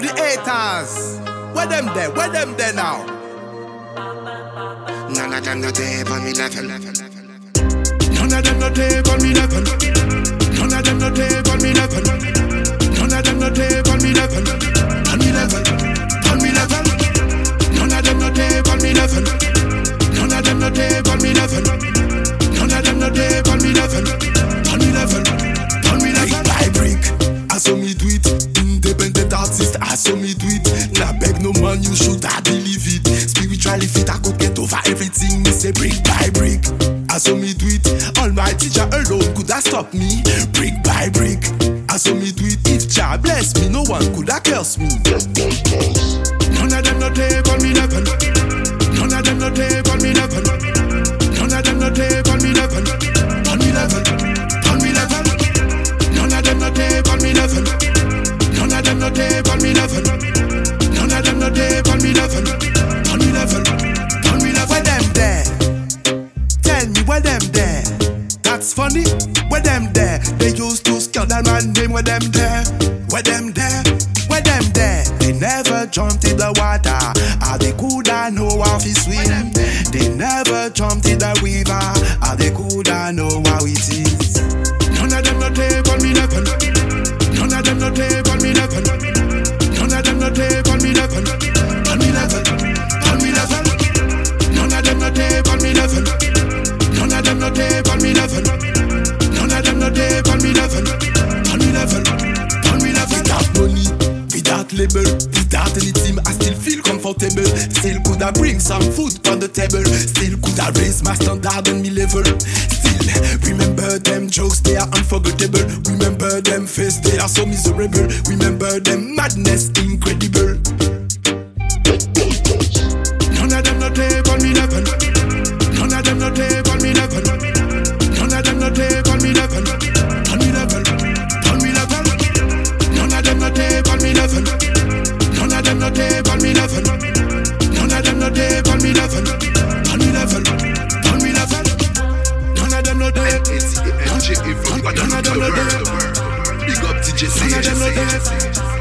to the haters. Where them there? Where them there now? None of them no day on me level. None of them no day beg no man, you should I believe it. Spiritually fit, I could get over everything. Me say brick by brick. I saw me do it. All my teacher alone could have stopped me. Brick by brick. I saw me do it. If Jah bless me, no one could have curse me. None of them no day on me used to man name. Where them there? Where them there? Where them there? They never jumped in the water. Ah, they coulda know how to swim. They never jumped in the river. Label, without any team, I still feel comfortable. Still coulda bring some food on the table. Still coulda raise my standard and me level. Still remember them jokes, they are unforgettable. Remember them face, they are so miserable. Remember them madness, incredible. MJ from Guadeloupe, the world. Big up DJ None of them no.